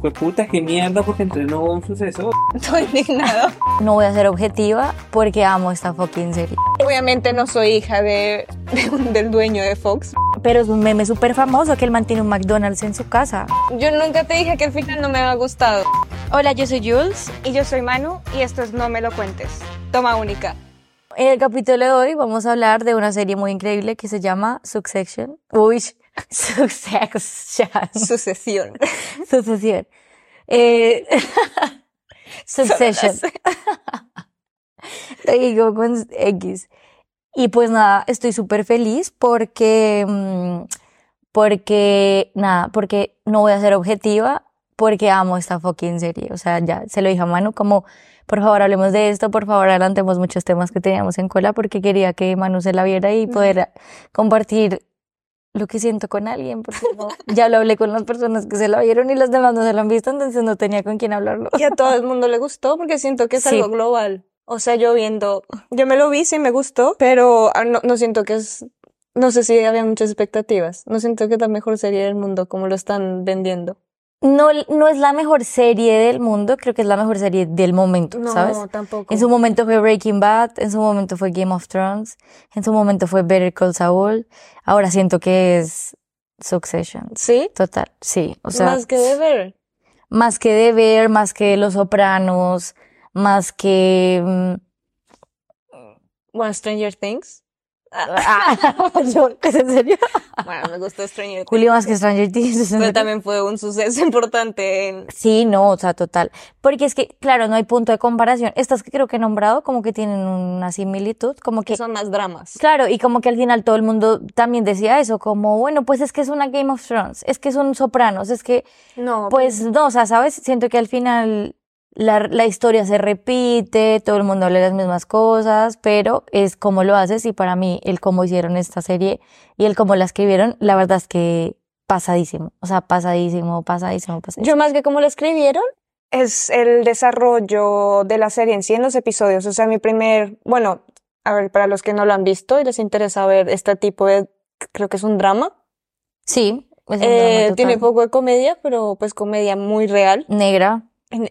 Pues puta, qué mierda, porque entre no hubo un suceso. Estoy indignado. No voy a ser objetiva porque amo esta fucking serie. Obviamente no soy hija de, de un- del dueño de Fox. Pero es un meme súper famoso que él mantiene un McDonald's en su casa. Yo nunca te dije que el final no me había gustado. Hola, yo soy Jules. Y yo soy Manu y esto es No me lo cuentes. Toma única. En el capítulo de hoy vamos a hablar de una serie muy increíble que se llama Succession. Uy, Succession. Sucesión. Sucesión. Eh, Succession. Digo con X. Y pues nada, estoy súper feliz porque, mm, porque, nada, porque no voy a ser objetiva, porque amo esta fucking serie. O sea, ya se lo dije a Manu, como, por favor, hablemos de esto, por favor, adelantemos muchos temas que teníamos en cola, porque quería que Manu se la viera y poder compartir lo que siento con alguien, porque no- ya lo hablé con las personas que se la vieron y las demás no se la han visto, entonces no tenía con quién hablarlo. Y a todo el mundo le gustó porque siento que es Sí. algo global. O sea, yo viendo, yo me lo vi, sí me gustó, pero ah, no, no siento que es, no sé si había muchas expectativas. No siento que es la mejor serie del mundo como lo están vendiendo. No, no es la mejor serie del mundo, creo que es la mejor serie del momento, No, ¿sabes? tampoco. En su momento fue Breaking Bad, en su momento fue Game of Thrones, en su momento fue Better Call Saul, ahora siento que es Succession. ¿Sí? Total, sí, o sea, Más que de ver. más que Deber, más que Los Sopranos, más que... mm, Bueno, Stranger Things. Ah, yo, ¿es en serio? Bueno, me gustó Stranger Things. Julio más que Stranger Things. Pero también fue un suceso importante en... Sí, no, o sea, total. Porque es que, claro, no hay punto de comparación. Estas que creo que he nombrado como que tienen una similitud, como que... son más dramas. Claro, y como que al final todo el mundo también decía eso, como, bueno, pues es que es una Game of Thrones, es que es un Sopranos, es que, No, pues no, o sea, ¿sabes? Siento que al final la, la historia se repite, todo el mundo habla las mismas cosas, pero es como lo haces y para mí el cómo hicieron esta serie y el cómo la escribieron, la verdad es que pasadísimo, o sea, pasadísimo, pasadísimo, pasadísimo. Yo más que como lo escribieron, es el desarrollo de la serie en sí en los episodios. O sea, mi primer, bueno, a ver, para los que no lo han visto y les interesa ver este tipo de, creo que es un drama. Sí, es un Eh, drama tiene poco de comedia, pero pues comedia muy real. Negra,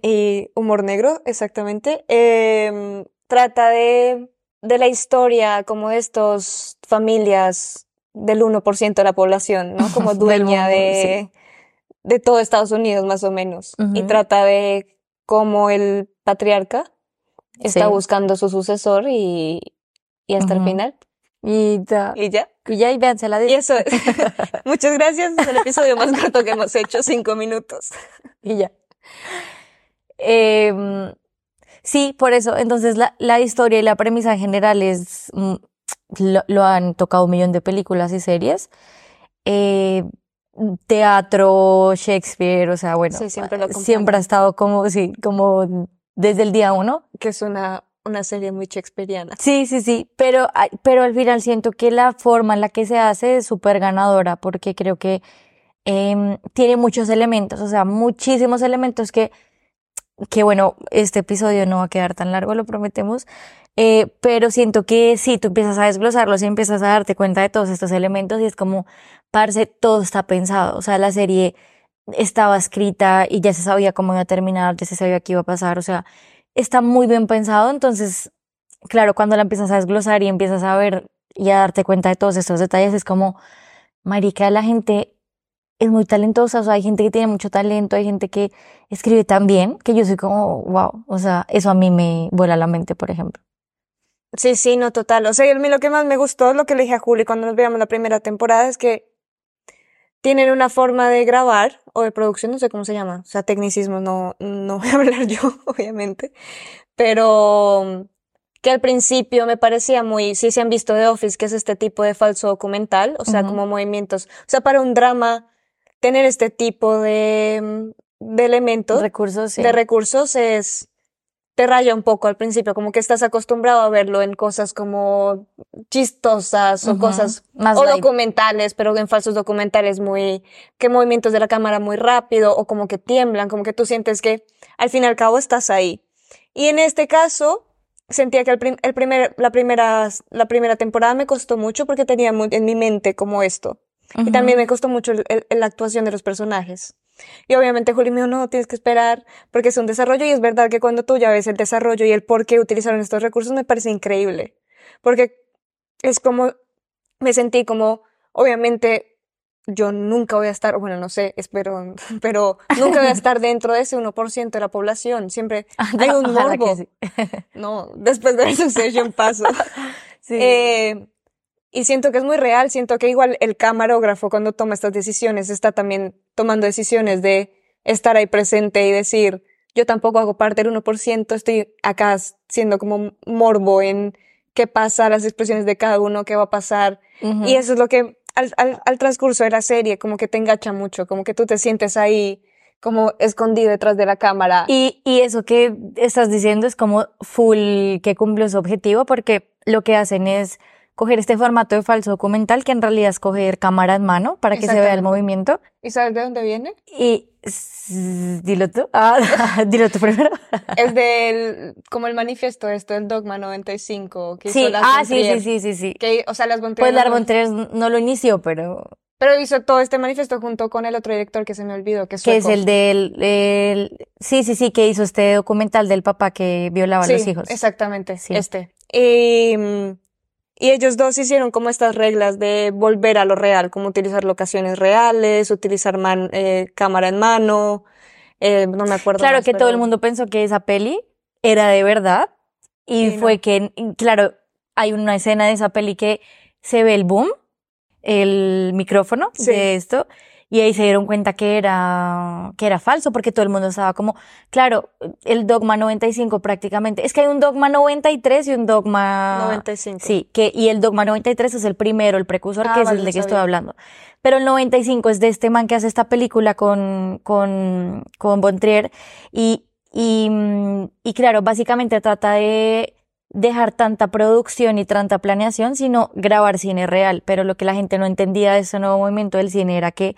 Y humor negro, exactamente. Em, trata de, de la historia como de estos familias del 1% de la población, ¿no? Como dueña mundo, de, de todo Estados Unidos, más o menos. Y trata de cómo el patriarca está Sí. buscando su sucesor y, y hasta el final. y ya, Y ya. y ya, y véanse la Y eso es. Muchas gracias. Es el episodio más corto que hemos hecho, cinco minutos. y ya. Em, sí, por eso. Entonces, la, la historia y la premisa en general es. mm, Lo, lo han tocado un millón de películas y series. Eh, teatro, Shakespeare, o sea, bueno. Sí, siempre lo siempre ha estado como, sí, como desde el día uno. Que es una, una serie muy shakespeariana. Sí, sí, sí, pero, pero al final siento que la forma en la que se hace es súper ganadora porque creo que em, tiene muchos elementos, o sea, muchísimos elementos que, que bueno, este episodio no va a quedar tan largo, lo prometemos, eh, pero siento que sí, tú empiezas a desglosarlos y empiezas a darte cuenta de todos estos elementos y es como, parce, todo está pensado, o sea, la serie estaba escrita y ya se sabía cómo iba a terminar, ya se sabía qué iba a pasar, o sea, está muy bien pensado, entonces, claro, cuando la empiezas a desglosar y empiezas a ver y a darte cuenta de todos estos detalles, es como, marica, la gente es muy talentosa, o sea, hay gente que tiene mucho talento, hay gente que escribe tan bien, que yo soy como, wow, o sea, eso a mí me vuela la mente, por ejemplo. Sí, sí, no, total. O sea, a mí lo que más me gustó, lo que le dije a Juli cuando nos veíamos la primera temporada, es que tienen una forma de grabar o de producción, no sé cómo se llama. O sea, tecnicismo no, no voy a hablar yo, obviamente. Pero mm, que al principio me parecía muy, sí se han visto The Office, que es este tipo de falso documental, o sea, como movimientos. O sea, para un drama, tener este tipo de, mm, de elementos Recursos, sí. de recursos es te raya un poco al principio, como que estás acostumbrado a verlo en cosas como chistosas o cosas Más o documentales, pero en falsos documentales muy que movimientos de la cámara muy rápido o como que tiemblan, como que tú sientes que al fin y al cabo estás ahí. Y en este caso sentía que el, prim- el primer la primera la primera temporada me costó mucho porque tenía muy en mi mente como esto. Y Ujú. también me costó mucho el- el- la actuación de los personajes. Y obviamente Juli me dijo, no, tienes que esperar porque es un desarrollo y es verdad que cuando tú ya ves el desarrollo y el por qué utilizaron estos recursos me parece increíble. Porque es como, me sentí como, obviamente yo nunca voy a estar, bueno, no sé, espero, pero nunca voy a estar dentro de ese 1% de la población. Siempre hay un morbo. sí. No, después de eso Succession paso. Sí. Eh, y siento que es muy real, siento que igual el camarógrafo cuando toma estas decisiones está también tomando decisiones de estar ahí presente y decir, yo tampoco hago parte del 1%, estoy acá siendo como morbo en qué pasa, las expresiones de cada uno, qué va a pasar. Y eso es lo que al, al, al transcurso de la serie como que te engancha mucho, como que tú te sientes ahí como escondido detrás de la cámara. Y, y eso que estás diciendo es como full que cumple su objetivo porque lo que hacen es coger este formato de falso documental que en realidad es coger cámara en mano para que se vea el movimiento ¿Y sabes de dónde viene? y dilo tú, ah, dilo tú primero. Es del, como el manifiesto esto, el Dogma 95, que Sí, hizo Lars ah, sí, sí, sí, sí, sí. Que, o sea, las Pues no- von Trier no lo inició, pero Pero hizo todo este manifiesto junto con el otro director que se me olvidó, que es que es el del, el- sí, sí, sí, que hizo este documental del papá que violaba a los hijos. exactamente, Sí. este. Y, mm, y ellos dos hicieron como estas reglas de volver a lo real, como utilizar locaciones reales, utilizar man- eh, cámara en mano, eh, no me acuerdo Claro más, que todo el mundo pensó que esa peli era de verdad y Sí, no. fue que, claro, hay una escena de esa peli que se ve el boom, el micrófono Sí. de esto y ahí se dieron cuenta que era que era falso porque todo el mundo estaba como, claro, el dogma 95 prácticamente, es que hay un dogma 93 y un dogma 95. Sí, que, y el Dogma 93 es el primero, el precursor, Ah, que es el de que estoy hablando. Pero el 95 es de este man que hace esta película con, con, con Von Trier. Y, y, mm, y claro, básicamente trata de dejar tanta producción y tanta planeación, sino grabar cine real. Pero lo que la gente no entendía de ese nuevo movimiento del cine era que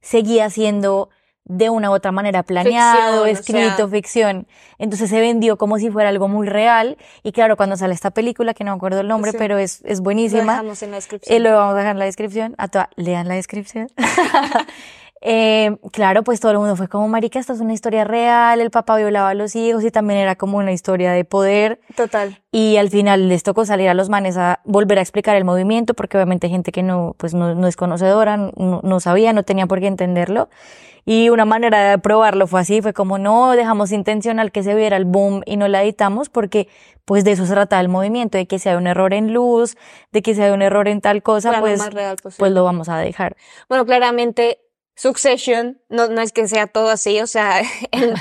seguía siendo de una u otra manera planeado, Ficción, o escrito, sea. ficción. Entonces se vendió como si fuera algo muy real. Y claro, cuando sale esta película, que no me acuerdo el nombre, Sí. pero es, es Lo buenísima. dejamos en la descripción. Eh, lo vamos a dejar en la descripción. A toda, lean la descripción. Eh, claro, pues todo el mundo fue como, marica, esta es una historia real, el papá violaba a los hijos y también era como una historia de poder. Total. Y al final les tocó salir a los manes a volver a explicar el movimiento, porque obviamente gente que no, pues no, no es conocedora, no, no sabía, no tenía por qué entenderlo. Y una manera de probarlo fue así, fue como no dejamos intencional que se viera el boom y no la editamos porque pues de eso se trata el movimiento, de que si hay un error en luz, de que si hay un error en tal cosa, Claro, pues, más real pues lo vamos a dejar. Bueno, claramente Succession, no, no es que sea todo así, o sea, el,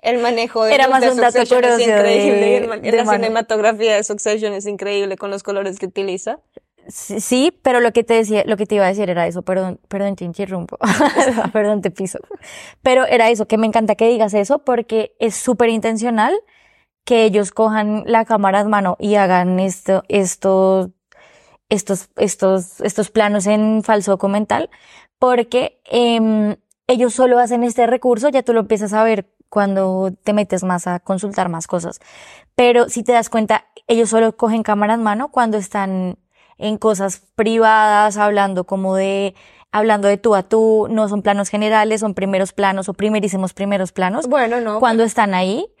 el manejo de, Era más de un dato Succession es curioso increíble, de- de la cinematografía de Succession es increíble con los colores que utiliza. Sí, sí, pero lo que te decía, lo que te iba a decir era eso, perdón, perdón, te interrumpo, perdón, te piso. Pero era eso, que me encanta que digas eso porque es súper intencional que ellos cojan la cámara en mano y hagan esto, estos, estos, estos, estos planos en falso documental, porque em, ellos solo hacen este recurso, ya tú lo empiezas a ver cuando te metes más a consultar más cosas. Pero si te das cuenta, ellos solo cogen cámara en mano cuando están en cosas privadas, hablando como de, hablando de tú a tú, no son planos generales, son primeros planos o primerísimos primeros planos. Bueno, no. Cuando están ahí,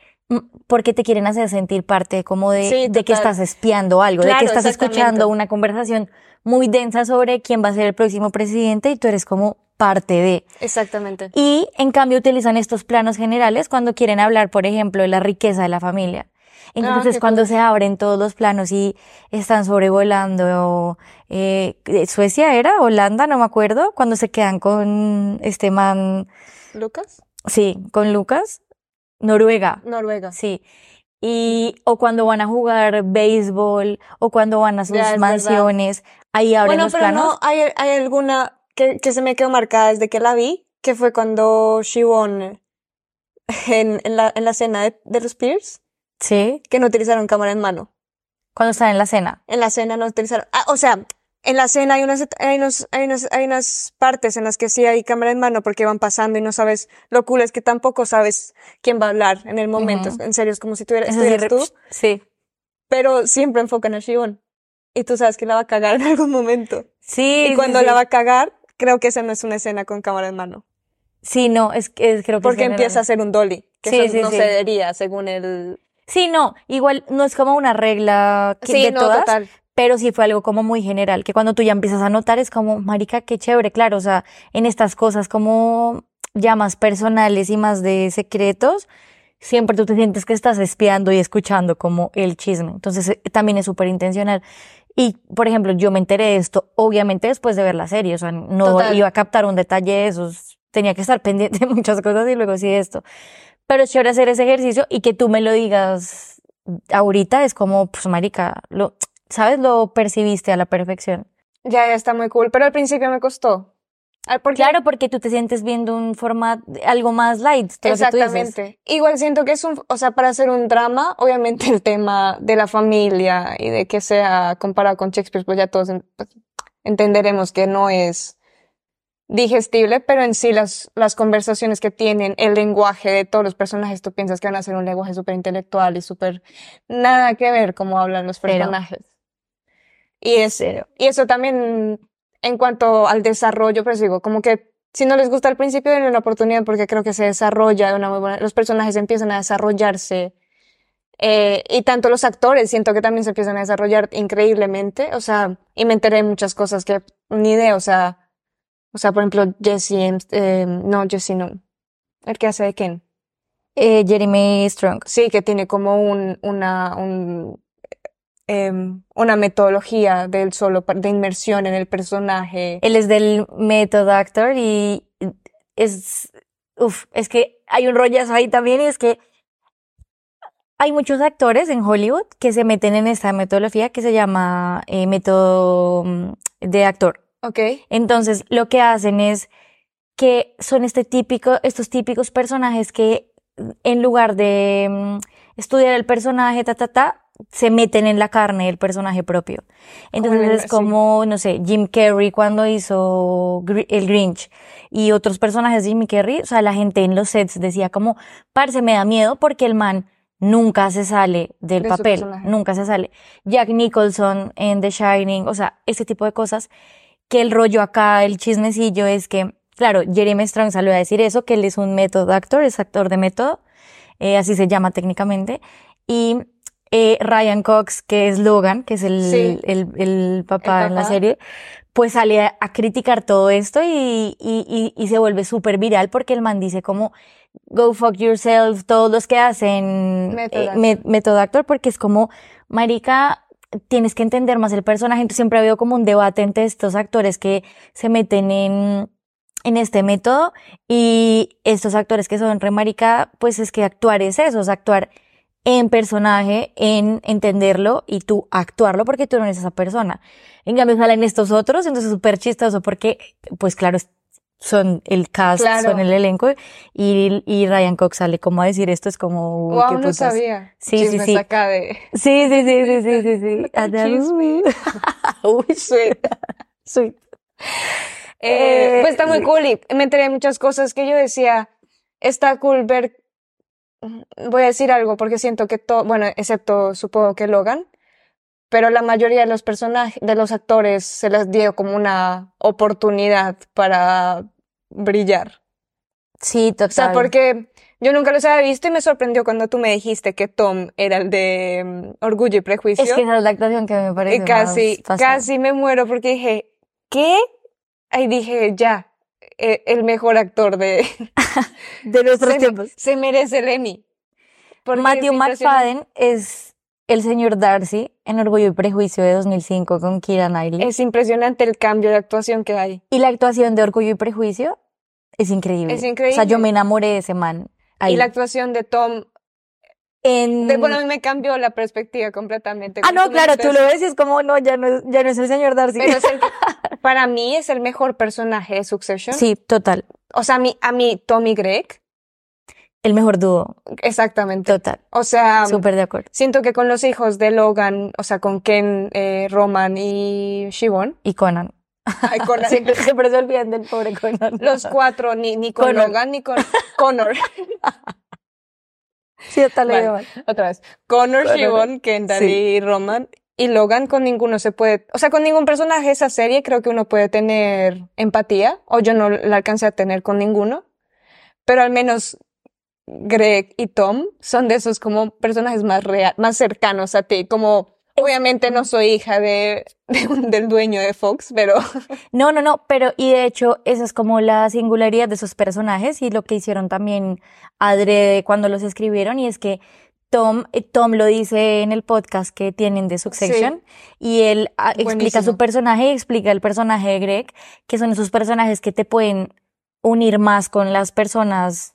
porque te quieren hacer sentir parte como de, Sí, de que estás espiando algo, de que estás escuchando una conversación muy densa sobre quién va a ser el próximo presidente y tú eres como parte de. Exactamente. Y en cambio utilizan estos planos generales cuando quieren hablar, por ejemplo, de la riqueza de la familia. Entonces Ah, cuando cool. se abren todos los planos y están sobrevolando eh, Suecia era, Holanda, no me acuerdo, cuando se quedan con este man, ¿Lucas? sí, con Lucas, Noruega, Noruega. sí. Y, o cuando van a jugar béisbol, o cuando van a sus Ya, mansiones, ahí abren Bueno, los pero planos. no, hay, hay alguna que, que se me quedó marcada desde que la vi, que fue cuando Shiwon en, en la, en la cena de, de los Spears, Sí, que no utilizaron cámara en mano. cuando están en la cena. En la cena no utilizaron. Ah, o sea, en la cena hay unas, hay unos, hay unas, hay unas partes en las que sí hay cámara en mano porque van pasando y no sabes. Lo cool es que tampoco sabes quién va a hablar en el momento. En serio, es como si tuviera, Es decir, estuvieras tú, sí. pero siempre enfocan a Shion. Y tú sabes que la va a cagar en algún momento. Sí, Y cuando sí. la va a cagar, creo que esa no es una escena con cámara en mano. Sí, no, es que es- creo que Porque empieza a ser un dolly, que Sí, eso no se debería según el... Sí, no, igual no es como una regla que- de no, todas, total. Pero sí fue algo como muy general, que cuando tú ya empiezas a notar es como, marica, qué chévere, claro, o sea, en estas cosas como ya más personales y más de secretos, siempre tú te sientes que estás espiando y escuchando como el chisme. Entonces, eh, también es súper intencional. Y, por ejemplo, yo me enteré de esto, obviamente, después de ver la serie, o sea, no Total. iba a captar un detalle de esos, tenía que estar pendiente de muchas cosas y luego sí esto. Pero es chévere hacer ese ejercicio y que tú me lo digas ahorita es como, pues, marica, lo, ¿sabes? Lo percibiste a la perfección. Ya, ya está muy cool, pero al principio me costó. Ah, Claro, porque tú te sientes viendo un formato, algo más light, todo lo que tú dices. Exactamente. Igual siento que es un, o sea, para hacer un drama, obviamente el tema de la familia y de que sea comparado con Shakespeare, pues ya todos en- pues, entenderemos que no es digestible, pero en sí las, las conversaciones que tienen, el lenguaje de todos los personajes, tú piensas que van a ser un lenguaje súper intelectual y súper nada que ver cómo hablan los personajes. Y es, y eso también en cuanto al desarrollo, pues digo, como que si no les gusta al principio, denle una oportunidad porque creo que se desarrolla de una muy buena, los personajes empiezan a desarrollarse, eh, y tanto los actores siento que también se empiezan a desarrollar increíblemente, o sea, y me enteré de muchas cosas que ni idea, o sea, o sea, por ejemplo, Jesse, eh, no, Jesse no, el que hace de Ken, Eh, Jeremy Strong. sí, que tiene como un, una, un, em, una metodología del solo, de inmersión en el personaje. Él es del Method Actor y es, uf, es que hay un rollazo ahí también y es que hay muchos actores en Hollywood que se meten en esta metodología que se llama eh, método mm, de actor. Ok. Entonces, lo que hacen es que son este típico, estos típicos personajes que en lugar de mm, estudiar el personaje, ta, ta, ta, se meten en la carne del personaje propio. Entonces el- es como, no sé, Jim Carrey cuando hizo el Grinch y otros personajes de Jim Carrey, o sea, la gente en los sets decía como, parce, me da miedo porque el man nunca se sale del De papel, nunca se sale. Jack Nicholson en The Shining, o sea, ese tipo de cosas que el rollo acá, el chismecillo es que, claro, Jeremy Strong salió a decir eso, que él es un método actor, es actor de método, eh, así se llama técnicamente, y eh, Ryan Cox, que es Logan, que es el, Sí. el, el papá El en la serie, pues sale a, a criticar todo esto y, y, y, y se vuelve súper viral porque el man dice como, go fuck yourself, todos los que hacen eh, actor. método actor, porque es como, marica, tienes que entender más el personaje. Entonces siempre ha habido como un debate entre estos actores que se meten en, en este método y estos actores que son re marica, pues es que actuar es eso, es actuar en personaje, en entenderlo y tú actuarlo porque tú no eres esa persona. En cambio salen estos otros, entonces es súper chistoso porque, pues claro, son el cast, Claro. son el elenco y, y Ryan Cox sale como a decir esto, es como, Wow, qué no putas. sabía. Sí, sí, sí. acá de Sí, sí, sí, sí, sí, sí, sí. Chisme. Uy, Sweet. sweet. Eh, Eh, pues está muy sí. cool y me enteré de muchas cosas que yo decía, está cool ver, voy a decir algo porque siento que todo, bueno, excepto supongo que Logan, pero la mayoría de los personajes, de los actores se les dio como una oportunidad para brillar. Sí, total. O sea, porque yo nunca los había visto y me sorprendió cuando tú me dijiste que Tom era el de mm, Orgullo y Prejuicio. Es que esa es la actuación que me parece Y casi, más casi me muero porque dije, ¿qué? Ahí dije, ya, eh, el mejor actor de, de nuestros se, tiempos. se merece el Emmy. Matthew. McFadden es el señor Darcy en Orgullo y Prejuicio de 2005 con Keira Knightley. Es impresionante el cambio de actuación que hay. Y la actuación de Orgullo y Prejuicio es increíble. Es O sea, increíble. yo me enamoré de ese man. Ahí. Y la actuación de Tom, En... de, bueno, a mí me cambió la perspectiva completamente. ah, no, claro, tú lo ves y es como, no, ya no es, ya no es el señor Darcy. Pero es el para mí es el mejor personaje de Succession. sí, total. O sea, a mí, a mí, Tommy Gregg, El mejor dúo. exactamente. Total. O sea, Súper de acuerdo. siento que con los hijos de Logan, o sea, con Ken, eh, Roman y Siobhan, Y Conan. ay, con Siempre, siempre se olvidan del pobre Conan. los cuatro, ni, ni con. Logan ni con Connor, Sí, total, lo Vale. otra vez, Connor, Connor. Siobhan, Kendall Sí. y Roman. Y Logan con ninguno se puede, o sea, con ningún personaje de esa serie creo que uno puede tener empatía, o yo no la alcancé a tener con ninguno. pero al menos Greg y Tom son de esos como personajes más real, más cercanos a ti, como obviamente no soy hija de, del dueño de Fox, pero No, no, no, pero y de hecho esa es como la singularidad de esos personajes y lo que hicieron también adrede cuando los escribieron y es que Tom, eh, Tom lo dice en el podcast que tienen de Succession y él ah, explica su personaje y explica el personaje de Greg, que son esos personajes que te pueden unir más con las personas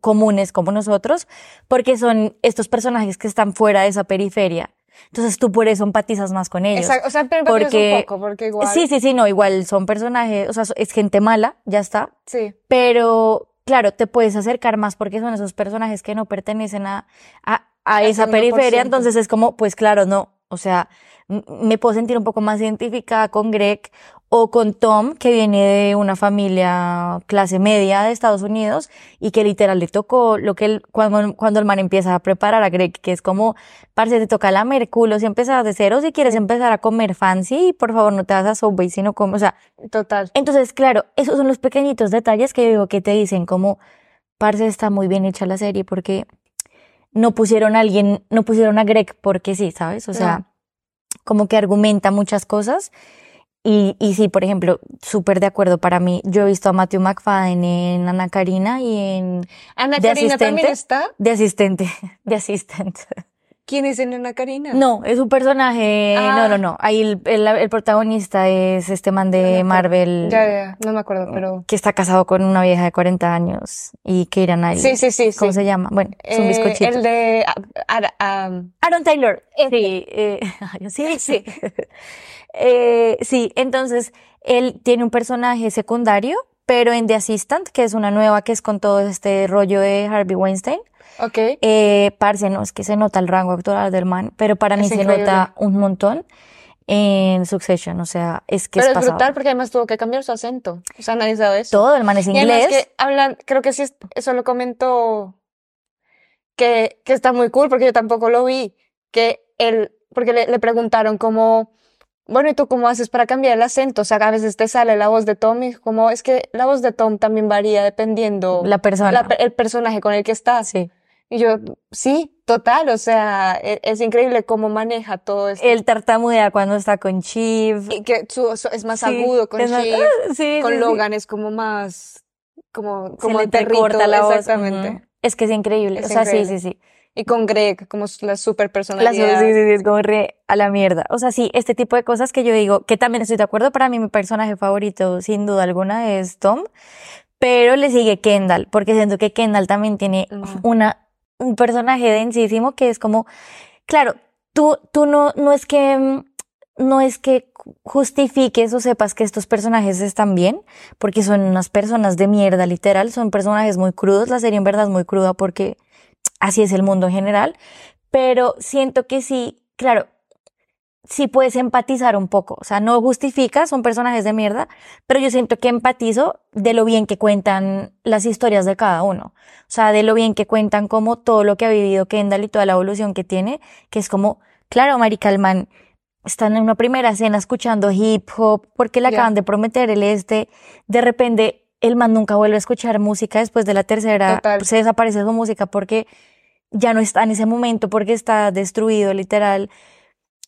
comunes como nosotros, porque son estos personajes que están fuera de esa periferia. Entonces tú por eso empatizas más con ellos. Exacto, o sea, pero Porque- un poco, porque igual. Sí, sí, sí, no, igual son personajes, o sea, es gente mala, ya está, sí. pero claro, te puedes acercar más porque son esos personajes que no pertenecen a, a, esa 1%. periferia, entonces es como, pues claro, no, o sea, me puedo sentir un poco más identificada con Greg o con Tom, que viene de una familia clase media de Estados Unidos y que literal le tocó lo que él, cuando, cuando el man empieza a preparar a Greg, que es como, parce, te toca la merculo si empiezas de cero, si quieres empezar a comer fancy, por favor no te vas a Subway, sino como, o sea, Total. entonces, claro, esos son los pequeñitos detalles que yo digo que te dicen como, parce, está muy bien hecha la serie porque no pusieron a alguien, no pusieron a Greg porque sí, ¿sabes? O sea, como que argumenta muchas cosas. Y, y sí, por ejemplo, súper de acuerdo para mí. Yo he visto a Matthew McFadden en Ana Karina y en Ana ¿De Karina también está. de asistente, de asistente. ¿Quién es en Ana Karina? No, es un personaje, no, Ah. no, no. Ahí el, el, el protagonista es este man No de. Marvel. Ya, ya, no me acuerdo, pero. que está casado con una vieja de 40 años y que irán ahí. Sí, sí, sí. ¿Cómo sí. se llama? Bueno, es un Eh, bizcochito. El de. ah, ah, ah, Aaron Taylor. Sí, eh, sí, sí. Eh, sí, entonces él tiene un personaje secundario, pero en The Assistant, que es una nueva que es con todo este rollo de Harvey Weinstein. ok. Eh, parce, no, es que se nota el rango actoral del man, pero para mí se nota un montón en Succession, o sea, es que Pero es brutal porque además tuvo que cambiar su acento. O sea, nadie sabe eso. Todo, el man es Y además inglés. que hablan, creo que sí, es- eso lo comentó, que, que está muy cool porque yo tampoco lo vi, que él, porque le, le preguntaron como, bueno, ¿y tú cómo haces para cambiar el acento? O sea, a veces te sale la voz de Tom y como, es que la voz de Tom también varía dependiendo La persona. la el personaje con el que estás. Sí. Y yo, sí, total, o sea, e- es, increíble cómo maneja todo esto. Él tartamudea cuando está con Chiv. y que su, su- es más Sí, agudo con es más- Shiv, Sí, con sí. Logan es como más, como, Se como le el perrito, la voz. exactamente. Es que es increíble. Es o sea, sí, sí, sí. Y con Greg, como la super personalidad. sí, sí, sí, es como re a la mierda. O sea, sí, este tipo de cosas que yo digo, que también estoy de acuerdo, para mí mi personaje favorito, sin duda alguna, es Tom, pero le sigue Kendall, porque siento que Kendall también tiene una, un personaje densísimo que es como, claro, tú, tú no, no es que, mm, no es que justifiques o sepas que estos personajes están bien, porque son unas personas de mierda, literal, son personajes muy crudos, la serie en verdad es muy cruda porque así es el mundo en general, pero siento que sí, claro, sí puedes empatizar un poco, o sea, no justifica, son personajes de mierda, pero yo siento que empatizo de lo bien que cuentan las historias de cada uno, o sea, de lo bien que cuentan como todo lo que ha vivido Kendall y toda la evolución que tiene, que es como, claro, Mari Calman, están en una primera escena escuchando hip hop, porque le acaban de prometer el este, de repente el man nunca vuelve a escuchar música después de la tercera, Total. se desaparece su música porque ya no está en ese momento, porque está destruido, literal.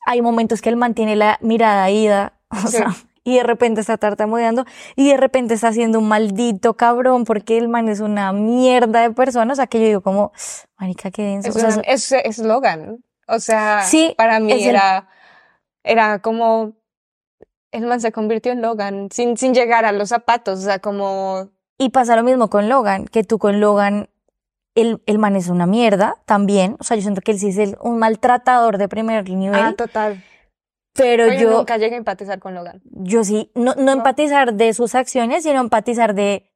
Hay momentos que él mantiene la mirada ida, o Sí. sea, y de repente está tartamudeando, y de repente está haciendo un maldito cabrón, porque el man es una mierda de persona, o sea, que yo digo como, marica, qué denso. Es, O sea, una- es, es Logan. O sea, Sí, para mí el- era, era como, el man se convirtió en Logan, sin, sin llegar a los zapatos, o sea, como, Y pasa lo mismo con Logan, que tú con Logan, el, el man es una mierda también. O sea, yo siento que él sí es el- un maltratador de primer nivel. ah, total. pero Pero yo nunca llegué a empatizar con Logan. yo sí, no, no No. empatizar de sus acciones, sino empatizar de,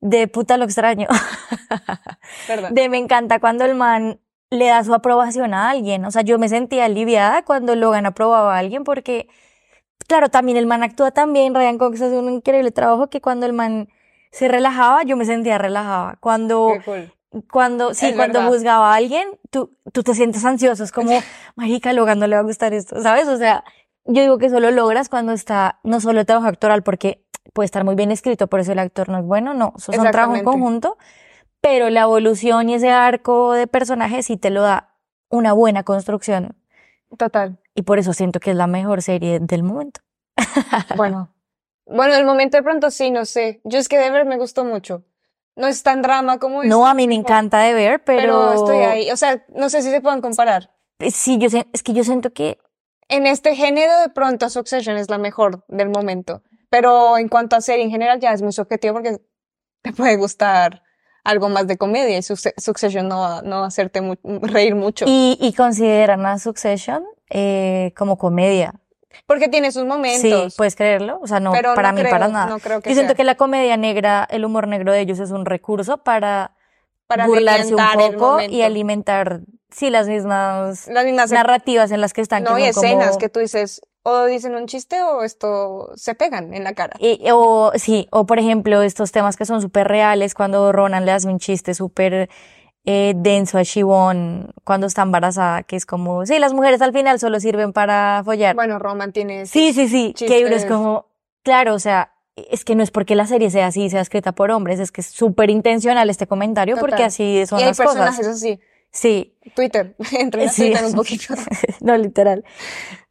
de puta lo extraño. ¿verdad? De me encanta cuando el man le da su aprobación a alguien. O sea, yo me sentía aliviada cuando Logan aprobaba a alguien porque, claro, también el man actúa tan bien. Ryan Cox hace un increíble trabajo que cuando el man se relajaba, yo me sentía relajada. Cuando, Qué cool. cuando, sí, Es cuando verdad. juzgaba a alguien, tú, tú te sientes ansioso. Es como, marica, Logan no le va a gustar esto, ¿sabes? O sea, yo digo que eso lo logras cuando está, no solo el trabajo actoral, porque puede estar muy bien escrito, por eso el actor no es bueno, no, eso es un trabajo en conjunto, pero la evolución y ese arco de personaje sí te lo da una buena construcción Total. y por eso siento que es la mejor serie del momento. Bueno. Bueno, el momento de pronto sí, no sé. Yo es que de ver me gustó mucho. No es tan drama como No, esto, a mí me encanta de ver, pero, pero estoy ahí. O sea, no sé si se pueden comparar. Sí, yo sé, es que yo siento que En este género de pronto Succession es la mejor del momento. Pero en cuanto a serie en general ya es muy subjetivo porque te puede gustar algo más de comedia y Succe- Succession no va, no va a hacerte mu- reír mucho. y, y consideran a Succession eh, como comedia. Porque tiene sus Sí, momentos. puedes creerlo, o sea, no, pero para no mí creo, para nada. No creo que Yo siento sea. que la comedia negra, el humor negro de ellos es un recurso para, para burlarse un poco y alimentar, sí, las mismas Las mismas narrativas en las que están. que No, y como- escenas que tú dices, o dicen un chiste o esto se pegan en la cara. Y- o sí, o por ejemplo, estos temas que son súper reales, cuando Ronan le hace un chiste súper eh, denso a Shivon cuando está embarazada, que es como, sí, las mujeres al final solo sirven para follar. Bueno, Roman tiene... sí, sí, sí, que uno es como, claro, o sea, es que no es porque la serie sea así, sea escrita por hombres, es que es súper intencional este comentario, porque así son y hay las personajes cosas. así. Sí, Twitter, entre Sí. Twitter un poquito. no literal.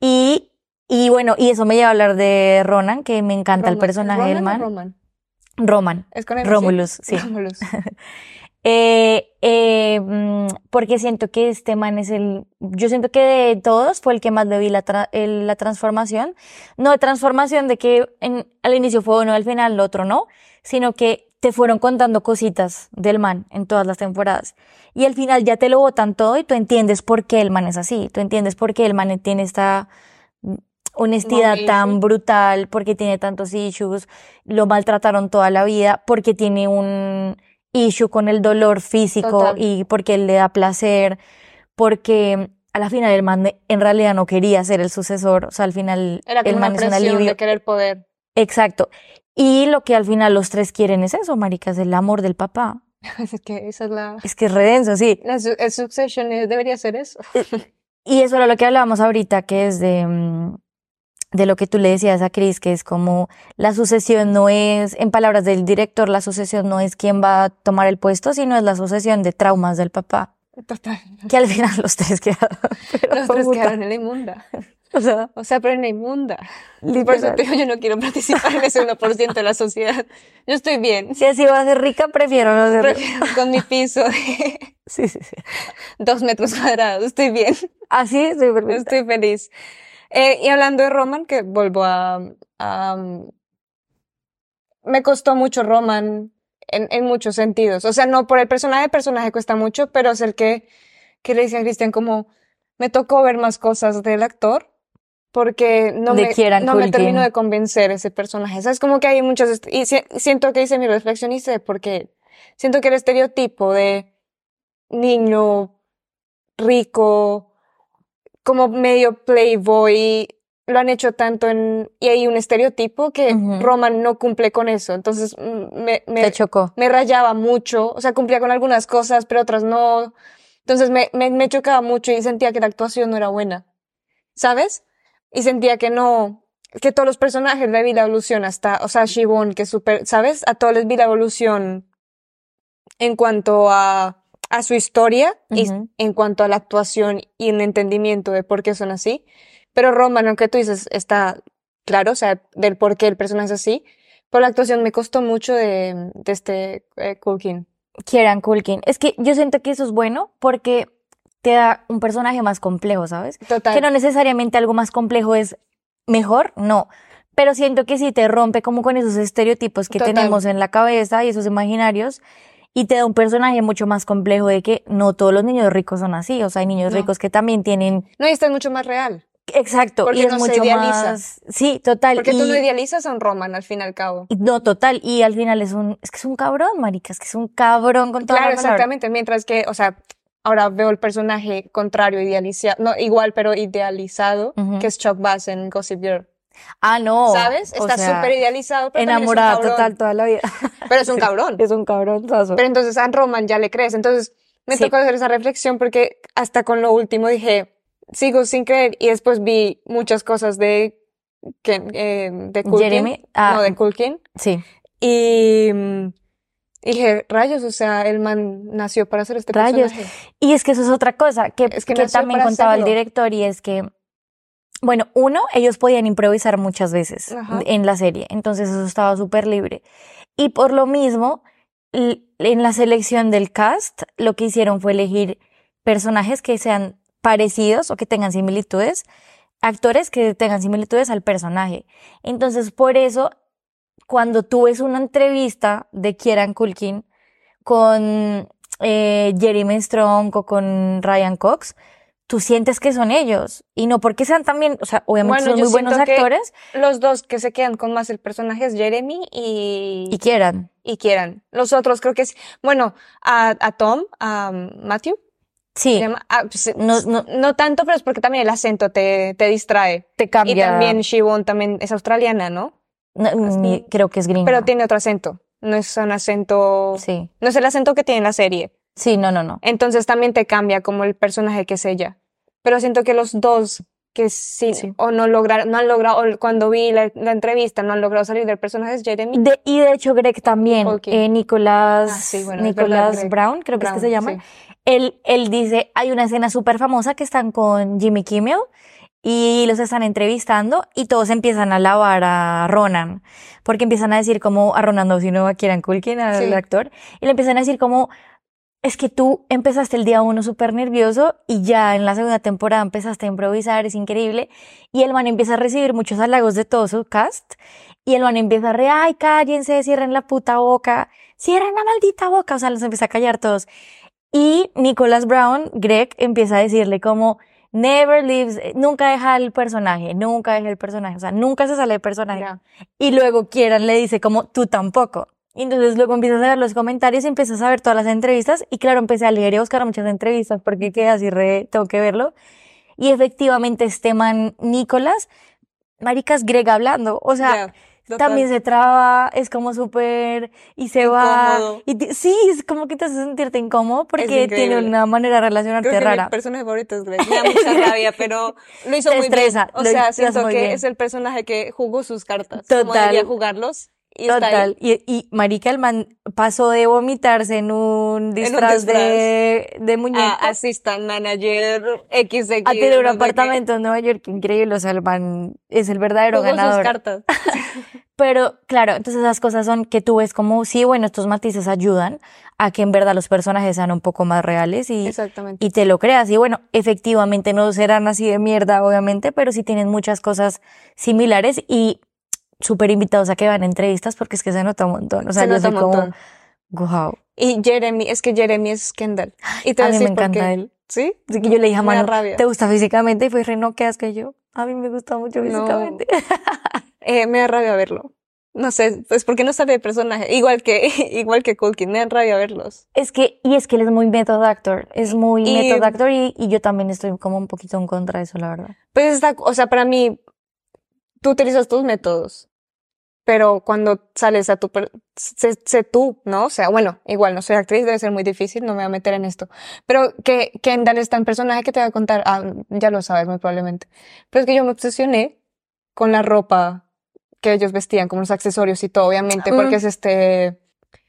Y, y bueno, y eso me lleva a hablar de Ronan, que me encanta el personaje del ¿Roman o man. Roman? Roman. Es con ¿sí? Romulus, sí. Romulus. Eh, eh, mm, porque siento que este man es el, yo siento que de todos fue el que más le vi la, tra- el- la transformación, no de transformación de que en- al inicio fue uno, al final el otro no, sino que te fueron contando cositas del man en todas las temporadas y al final ya te lo botan todo y tú entiendes por qué el man es así, tú entiendes por qué el man tiene esta honestidad tan brutal, porque tiene tantos issues, lo maltrataron toda la vida, porque tiene un issue con el dolor físico Total. y porque él le da placer, porque a la final el man en realidad no quería ser el sucesor, o sea, al final Era como el man una es un alivio. de querer poder. Exacto. Y lo que al final los tres quieren es eso, marica, es el amor del papá. Es que esa es la... Es que es redenso, sí. la su- el Succession eh, debería ser eso. Y eso era lo que hablábamos ahorita, que es de, mm, de lo que tú le decías a Chris, que es como la sucesión no es, en palabras del director, la sucesión no es quién va a tomar el puesto, sino es la sucesión de traumas del papá. Total. Que al final los tres quedaron. Los tres puta, quedaron en la inmunda. O sea, O sea, pero en la inmunda. Por eso literal. te digo, yo no quiero participar en ese 1% de la sociedad. Yo estoy bien. Si así va a ser rica, prefiero no ser rica. Prefiero con mi piso de Sí, sí, sí. dos metros cuadrados. Estoy bien. Así estoy perfecta. Estoy feliz. Eh, y hablando de Roman, que vuelvo a, a- me costó mucho Roman en, en muchos sentidos. O sea, no por el personaje, el personaje cuesta mucho, pero es el que, que le decía a Cristian como, me tocó ver más cosas del actor, porque no De me, Kieran no me terminó de convencer ese personaje. ¿Sabes? Como que hay muchos, y si- siento que hice mi reflexión y sé, porque siento que el estereotipo de niño rico, como medio playboy, lo han hecho tanto en, y hay un estereotipo que. Roman no cumple con eso. Entonces, mm, me, me, Te chocó. me rayaba mucho, o sea, cumplía con algunas cosas, pero otras no. Entonces me, me, me chocaba mucho y sentía que la actuación no era buena, ¿sabes? Y sentía que no, que todos los personajes le vi la evolución hasta, o sea, Shibon, que es súper, ¿sabes? A todos les vi la evolución en cuanto a, a su historia y Ujú. en cuanto a la actuación y un entendimiento de por qué son así. Pero Roman, aunque tú dices, está claro, o sea, del por qué el personaje es así, pero la actuación me costó mucho de, de este eh, Culkin. Kieran Culkin. Es que yo siento que eso es bueno porque te da un personaje más complejo, ¿sabes? Total. Que no necesariamente algo más complejo es mejor, no. Pero siento que sí te rompe como con esos estereotipos que Total. tenemos en la cabeza y esos imaginarios y te da un personaje mucho más complejo de que no todos los niños ricos son así. O sea, hay niños No. ricos que también tienen. No, y este es mucho más real. Exacto. Porque y es no se mucho idealiza. más. Sí, total. Porque tú no idealizas a un Roman al fin y al cabo. No, total. Y al final es un, es que es un cabrón, marica, es que es un cabrón con Claro, palabra. exactamente. Mientras que, o sea, ahora veo el personaje contrario, idealizado, no, igual, pero idealizado, que es Chuck Bass en Gossip Girl. Ah, no. ¿Sabes? o Está sea, súper idealizado, pero también es un enamorada total toda la vida. Pero es un cabrón. es un cabrón. Pero entonces a Roman ya le crees. Entonces me Sí. tocó hacer esa reflexión porque hasta con lo último dije, sigo sin creer y después vi muchas cosas de que, eh, de Culkin. Jeremy, ah. No, de Culkin. Sí. Y, mm, y dije, rayos, o sea, el man nació para hacer este Rayos. personaje. Y es que eso es otra cosa que, Es que también contaba el director y es que, bueno, uno, ellos podían improvisar muchas veces Ajá. en la serie, entonces eso estaba súper libre. Y por lo mismo, en la selección del cast, lo que hicieron fue elegir personajes que sean parecidos o que tengan similitudes, actores que tengan similitudes al personaje. Entonces, por eso, cuando tú ves una entrevista de Kieran Culkin con eh, Jeremy Strong o con Ryan Cox, tú sientes que son ellos. Y no porque sean también, o sea, obviamente Bueno, son muy buenos actores Los dos que se quedan con más el personaje es Jeremy y, y quieran. y Kieran. Los otros creo que es, bueno, a, a Tom, a Matthew, Sí, ah, pues, No- no- no tanto, pero es porque también el acento te, te distrae. te cambia. Y también Shivon también es australiana, ¿no? No, ni- creo que es gringo. Pero tiene otro acento. No es un acento, Sí, no es el acento que tiene en la serie. Sí, no, no, no. Entonces también te cambia como el personaje que es ella. Pero siento que los dos que sí, Sí. o no lograron, no han logrado, o cuando vi la, la entrevista, no han logrado salir del personaje es Jeremy. De, y de hecho, Greg también, Culkin. eh, Nicolás, Ah, sí, bueno, Nicolás verdad. Brown, creo que es que se llama. sí. Él, él dice, hay una escena súper famosa que están con Jimmy Kimmel y los están entrevistando y todos empiezan a alabar a Ronan, porque empiezan a decir como a Ronan no, sino a Kieran Culkin, al Sí. actor, y le empiezan a decir como, es que tú empezaste el día uno súper nervioso y ya en la segunda temporada empezaste a improvisar, es increíble, y el man empieza a recibir muchos halagos de todo su cast, y el man empieza a re, ay, cállense, cierren la puta boca, cierren la maldita boca, o sea, los empieza a callar todos. Y Nicholas Brown, Greg, empieza a decirle como, never leaves, eh, nunca deja el personaje, nunca deja el personaje, o sea, nunca se sale del personaje. Y luego Kieran le dice como, tú tampoco. Y entonces luego empiezas a ver los comentarios y empiezas a ver todas las entrevistas. Y claro, empecé a leer y a buscar muchas entrevistas porque quedé así re, tengo que verlo. Y efectivamente este man, Nicolás, maricas Greg hablando. O sea, total. también se traba, es como súper, y se va. Incómodo. Y ti- sí, es como que te hace sentirte incómodo porque tiene una manera de relacionarte Creo que rara. mi personaje favorito es Greg. Me da mucha rabia, pero lo hizo Te muy estresa, bien. O sea, siento que bien. es el personaje que jugó sus cartas. Como Total. debía jugarlos. Y está ahí. Total. Y, y Marica, el man pasó de vomitarse en un disfraz, disfraz. de, de muñeco A assistant manager XX. a tener un no apartamento en Nueva York increíble. O sea, el man es el verdadero Jugó sus ganador. cartas. Pero claro, entonces esas cosas son que tú ves como, sí, bueno, estos matices ayudan a que en verdad los personajes sean un poco más reales y, Exactamente. y te lo creas. Y bueno, efectivamente no serán así de mierda, obviamente, pero sí tienen muchas cosas similares y súper invitados a que van a entrevistas porque es que se nota un montón. O sea, Se yo nota soy un como, montón. wow. Y Jeremy, es que Jeremy es Kendall. Y te A mí me encanta qué. él. ¿Sí? Así que yo le dije a Manu, rabia. ¿te gusta físicamente? Y fue re, no, quedas que yo. A mí me gusta mucho No. físicamente. Eh, me da rabia verlo. No sé, pues porque no sale de personaje. Igual que, igual que Culkin, me da rabia verlos. Es que, y es que él es muy method actor, es muy Y- method actor y, y yo también estoy como un poquito en contra de eso, la verdad. Pues está, o sea, para mí, tú utilizas tus métodos, pero cuando sales a tu, sé, sé tú, ¿no? O sea, bueno, igual no soy actriz, debe ser muy difícil, no me voy a meter en esto. Pero que Kendall es tan personaje que te va a contar, ah, ya lo sabes muy probablemente. Pero es que yo me obsesioné con la ropa que ellos vestían, como los accesorios y todo, obviamente, porque Mm. es este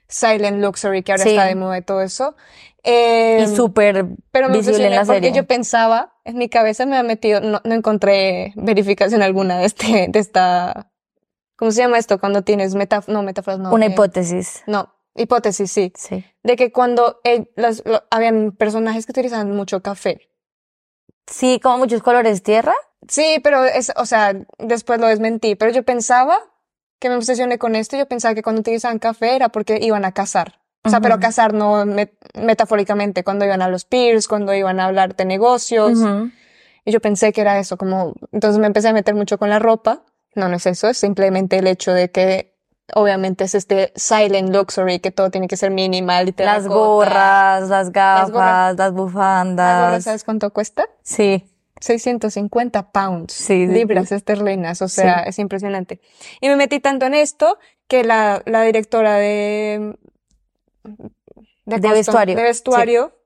silent luxury que ahora Sí. está de moda y todo eso. Eh, y súper pero me visible en la porque serie. yo pensaba, en mi cabeza me ha metido, no, no encontré verificación alguna de este, de esta, ¿cómo se llama esto? Cuando tienes metaf no, metáforas, no. una eh, hipótesis. No, hipótesis, sí. Sí. De que cuando eh, las- lo- habían personajes que utilizaban mucho café. Sí, como muchos colores tierra. Sí, pero es, o sea, después lo desmentí, pero yo pensaba que me obsesioné con esto, yo pensaba que cuando utilizaban café era porque iban a cazar. O sea, pero Ujú. cazar no met- metafóricamente, cuando iban a los peers, cuando iban a hablar de negocios. Ujú. Y yo pensé que era eso, como, entonces me empecé a meter mucho con la ropa. No, no es eso, es simplemente el hecho de que obviamente es este silent luxury, que todo tiene que ser minimal y Las terracota. gorras, las gafas, gorras. las, ¿La gorra bufandas. sabes cuánto cuesta? Sí, 650 pounds, Sí, sí, libras esterlinas, o sea, es impresionante. Y me metí tanto en esto que la, la directora de, De vestuario, de vestuario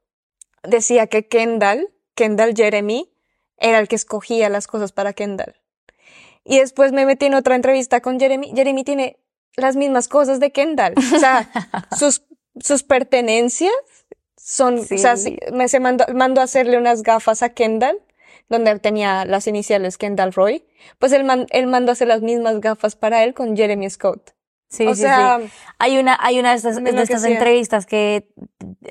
decía que Kendall, Kendall Jeremy, era el que escogía las cosas para Kendall. Y después me metí en otra entrevista con Jeremy. Jeremy tiene las mismas cosas de Kendall. O sea, sus, sus pertenencias son, o sea, me se mandó, mandó a hacerle unas gafas a Kendall, donde tenía las iniciales Kendall Roy. Pues él, man- él mandó a hacer las mismas gafas para él con Jeremy Scott. Sí, o sí, sea, sí. Hay una, hay una de estas, de entrevistas que,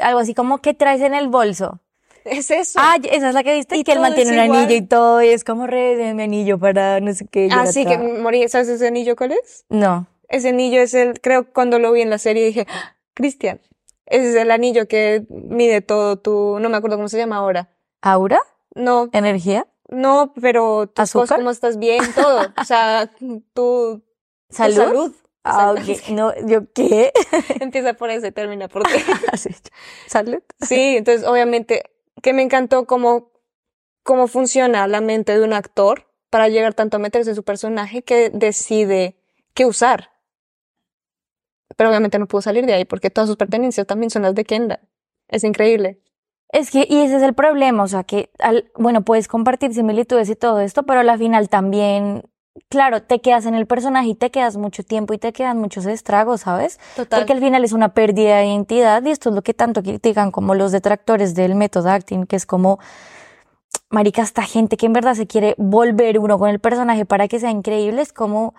algo así como, ¿qué traes en el bolso? es eso. Ah, esa es la que viste, Y que él mantiene un igual. anillo y todo, y es como re de mi anillo para no sé qué. Ah, sí, que morí. ¿Sabes ese anillo cuál es? No. Ese anillo es el, creo que cuando lo vi en la serie dije, "Ah, Cristian, ese es el anillo que mide todo tu, no me acuerdo cómo se llama ahora. ¿Aura? No, ¿Energía? no, pero tus cosas, ¿Azúcar? cómo estás bien, todo. O sea, tu, tu ¿Salud? Ah, ok. No, ¿yo qué? Empieza por ese, termina por. Así. ¿Salud? Sí, entonces obviamente que me encantó cómo, cómo funciona la mente de un actor para llegar tanto a meterse en su personaje que decide qué usar. Pero obviamente no pudo salir de ahí porque todas sus pertenencias también son las de Kendall. Es increíble. Es que, y ese es el problema, o sea, que, al, bueno, puedes compartir similitudes y todo esto, pero a la final también, claro, te quedas en el personaje y te quedas mucho tiempo y te quedan muchos estragos, ¿sabes? Total. Porque al final es una pérdida de identidad y esto es lo que tanto critican como los detractores del método acting, que es como, marica, esta gente que en verdad se quiere volver uno con el personaje para que sea increíble, es como,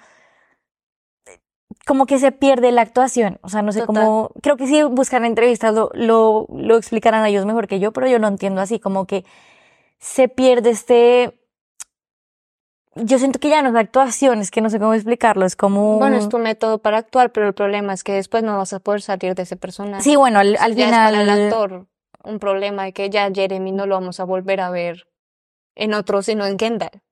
como que se pierde la actuación. O sea, no sé Total. cómo, creo que si buscan entrevistas lo, lo, lo explicarán a ellos mejor que yo, pero yo lo entiendo así, como que se pierde este... Yo siento que ya no es actuación, es que no sé cómo explicarlo, es como... Bueno, es tu método para actuar, pero el problema es que después no vas a poder salir de ese personaje. Sí, bueno, al, al Ya es final... para el actor un problema de que ya Jeremy no lo vamos a volver a ver en otro, sino en Kendall.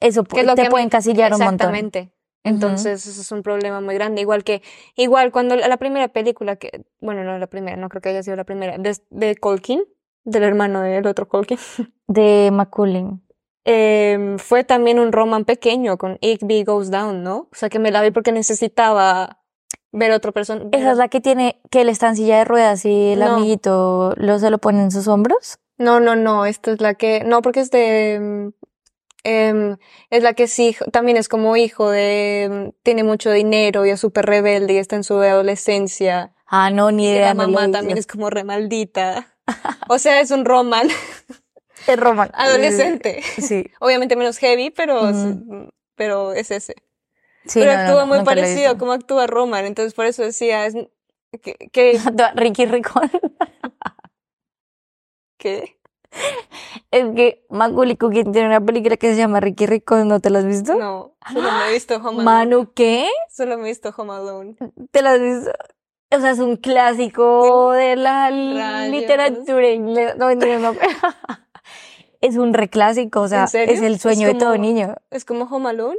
Eso que es lo te que puede encasillar un montón. Exactamente. Entonces, eso es un problema muy grande. Igual que, igual cuando la la primera película que, bueno, no la primera, no creo que haya sido la primera, de, de Colkin, del hermano del otro Colkin, De McCullin. Em, fue también un roman pequeño con Igby Goes Down, ¿no? O sea, que me la vi porque necesitaba ver otro persona. Esa es la que tiene, que él está en silla de ruedas y el No. amiguito lo se lo pone en sus hombros. No, no, no, esta es la que, no, porque es de, em, em, es la que hijo, también es como hijo de, tiene mucho dinero y es súper rebelde y está en su adolescencia. Ah, no, ni Y idea. la mamá también es como re maldita. O sea, es un roman Roman. adolescente. Sí. Obviamente menos heavy, pero, pero es ese. sí pero no, no, actúa no, muy parecido como actúa Roman. Entonces, por eso decía, es que, que, Ricky Ricón. que- Es que Macaulay Culkin tiene una película que se llama Ricky Ricón, ¿no te la has visto? no, solo me he visto Home Alone. Manu, ¿qué? Solo me he visto Home Alone. ¿Te la has visto? O sea, es un clásico de la Rayos. literatura inglesa. No, mentira, no. Es un reclásico, o sea, es el Es sueño de todo niño. Es como Home Alone.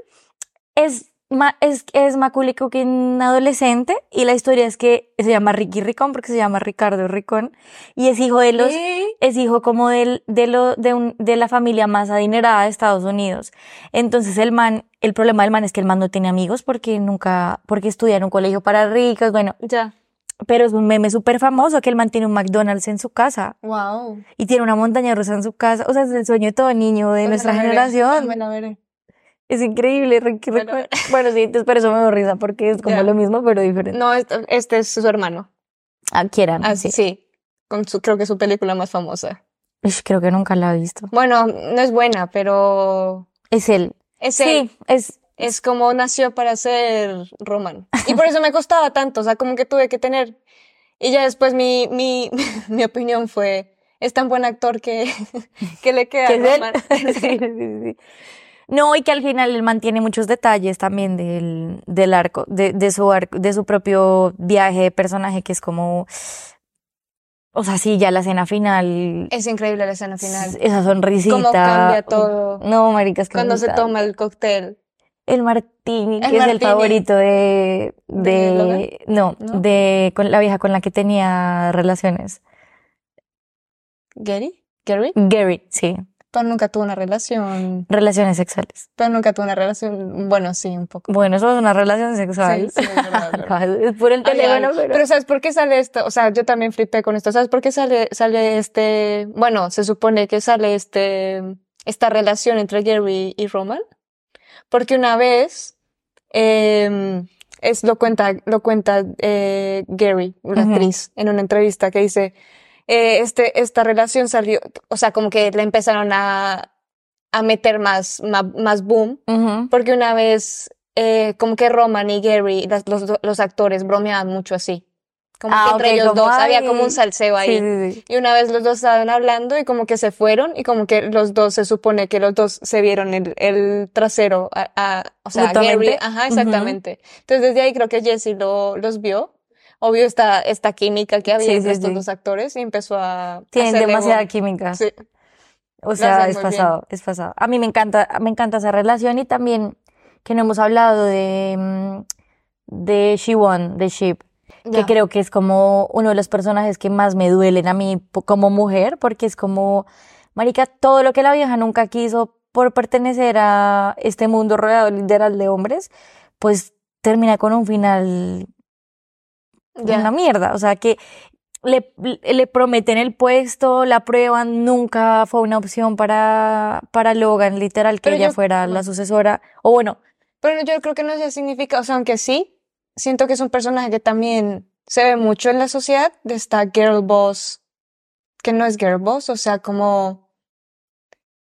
Es, ma- es, es Macaulay Culkin adolescente y la historia es que se llama Ricky Ricón porque se llama Ricardo Ricón y es hijo de los, ¿Qué? es hijo como del, de, lo, de, un, de la familia más adinerada de Estados Unidos. Entonces el man, el problema del man es que el man no tiene amigos porque nunca, porque estudia en un colegio para ricos, bueno, Ya. Pero es un meme súper famoso que el man tiene un McDonald's en su casa Wow. y tiene una montaña rusa en su casa. O sea, es el sueño de todo niño de nuestra generación. Me la veré. Es increíble, Ricky Bueno. Bueno, sí, entonces por eso me da risa, porque es como lo mismo, pero diferente. No, este, este es su hermano. Ah, quieran, Ah, sí. sí. Con su, creo que su película más famosa. Creo que nunca la he visto. Bueno, no es buena, pero Es él. es él. Sí, es, Es como nació para ser Roman. Y por eso me costaba tanto, o sea, como que tuve que tener. Y ya después mi, mi, mi opinión fue, es tan buen actor que, que le queda que es. Sí, sí, sí. No, y que al final él mantiene muchos detalles también del, del arco, de, de su arco, de su propio viaje de personaje, que es como, o sea, sí, ya la escena final, Es increíble la escena final. esa sonrisita. Cómo cambia todo. No, maricas, que me Cuando se toma el cóctel. El martini, El que es el favorito de, ¿De no, ¿No? de con la vieja con la que tenía relaciones. ¿Gary? ¿Gary? Gary, sí, Pero nunca tuvo una relación. relaciones sexuales. Pero nunca tuvo una relación. Bueno, sí, un poco. Bueno, eso es una relación sexual. Sí, sí, es verdad, es por el teléfono, pero... Pero ¿sabes por qué sale esto? O sea, yo también flipé con esto. ¿Sabes por qué sale, sale este, bueno, se supone que sale este, esta relación entre Gary y Roman? Porque una vez, em, es, lo cuenta, lo cuenta eh, Gary, una Ujú. actriz, en una entrevista que dice, eh, este, esta relación salió, o sea, como que le empezaron a, a meter más, más, más boom, porque una vez, eh, como que Roman y Gary, las- los, los actores bromeaban mucho así. Como Ah, que entre ok, ellos como, dos había como un salseo ahí. Sí, sí, sí. Y una vez los dos estaban hablando y como que se fueron y como que los dos se supone que los dos se vieron el, el trasero a, a- o sea. Gary, ajá, exactamente. Entonces desde ahí creo que Jesse lo, los vio, o vio esta, esta química que había entre estos dos actores y empezó a Tienen demasiada química. Sí. O sea, es bien. pasado, es pasado. A mí me encanta, me encanta esa relación y también que no hemos hablado de, mm, de Shiwon, de Ship, que creo que es como uno de los personajes que más me duelen a mí como mujer, porque es como, marica, todo lo que la vieja nunca quiso por pertenecer a este mundo rodeado literal de hombres, pues termina con un final Ya. una mierda. O sea, que le, le prometen el puesto, la prueban, nunca fue una opción para, para Logan, literal, que Pero ella yo- fuera la sucesora. O bueno, Pero yo creo que no se significa, o sea, aunque sí, siento que es un personaje que también se ve mucho en la sociedad de esta girl boss, que no es girl boss, o sea, como,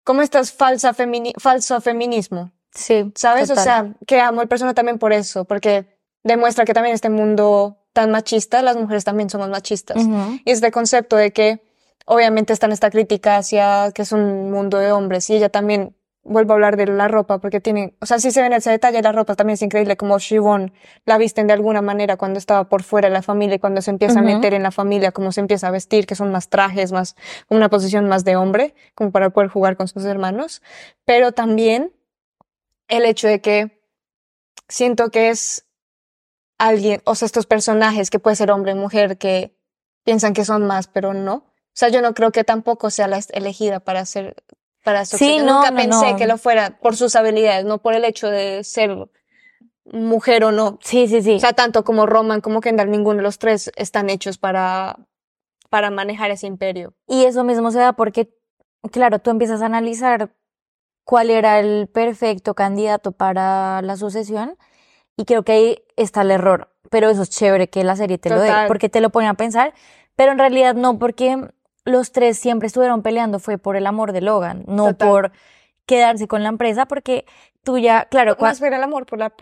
como estas falsa femini, falso feminismo, sí, ¿sabes? O sea, que amo el personaje también por eso, porque demuestra que también este mundo tan machista, las mujeres también somos machistas. Y este concepto de que obviamente está en esta crítica hacia que es un mundo de hombres y ella también vuelvo a hablar de la ropa porque tiene, o sea, sí se ve en ese detalle, la ropa también es increíble como Shivon la visten de alguna manera cuando estaba por fuera de la familia y cuando se empieza a meter en la familia, cómo se empieza a vestir, que son más trajes, más como una posición más de hombre, como para poder jugar con sus hermanos, pero también el hecho de que siento que es alguien, o sea, estos personajes que puede ser hombre mujer que piensan que son más, pero no. O sea, yo no creo que tampoco sea la elegida para ser, para esto. Sí, Yo no, nunca no, pensé no. que lo fuera por sus habilidades, no por el hecho de ser mujer o no. Sí, sí, sí. O sea, tanto como Roman como Kendall, ninguno de los tres están hechos para, para manejar ese imperio. Y eso mismo se da porque, claro, tú empiezas a analizar cuál era el perfecto candidato para la sucesión y creo que ahí está el error. Pero eso es chévere que la serie te lo dé, porque te lo pone a pensar, pero en realidad no, porque los tres siempre estuvieron peleando, fue por el amor de Logan, no Total. por quedarse con la empresa, porque tú ya, claro, Más por el amor, por la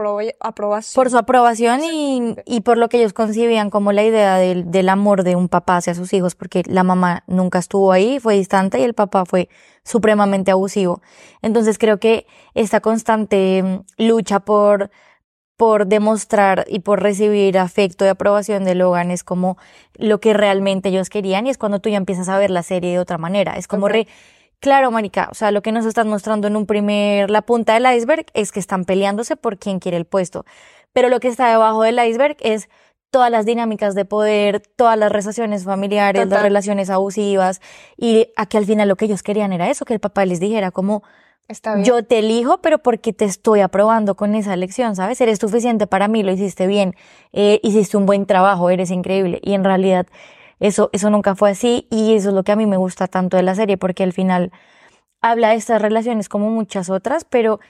aprobación. por su aprobación y, y por lo que ellos concibían como la idea del, del amor de un papá hacia sus hijos, porque la mamá nunca estuvo ahí, fue distante y el papá fue supremamente abusivo. Entonces creo que esta constante mm, lucha por, por demostrar y por recibir afecto y aprobación de Logan es como lo que realmente ellos querían y es cuando tú ya empiezas a ver la serie de otra manera. Es como re, Claro, Marica, o sea, lo que nos están mostrando en un primer, la punta del iceberg es que están peleándose por quién quiere el puesto. Pero lo que está debajo del iceberg es todas las dinámicas de poder, todas las relaciones familiares, las relaciones abusivas, y a que al final lo que ellos querían era eso, que el papá les dijera como, Está bien. yo te elijo, pero porque te estoy aprobando con esa elección, ¿sabes? Eres suficiente para mí, lo hiciste bien, eh, hiciste un buen trabajo, eres increíble. Y en realidad eso, eso nunca fue así y eso es lo que a mí me gusta tanto de la serie, porque al final habla de estas relaciones como muchas otras, pero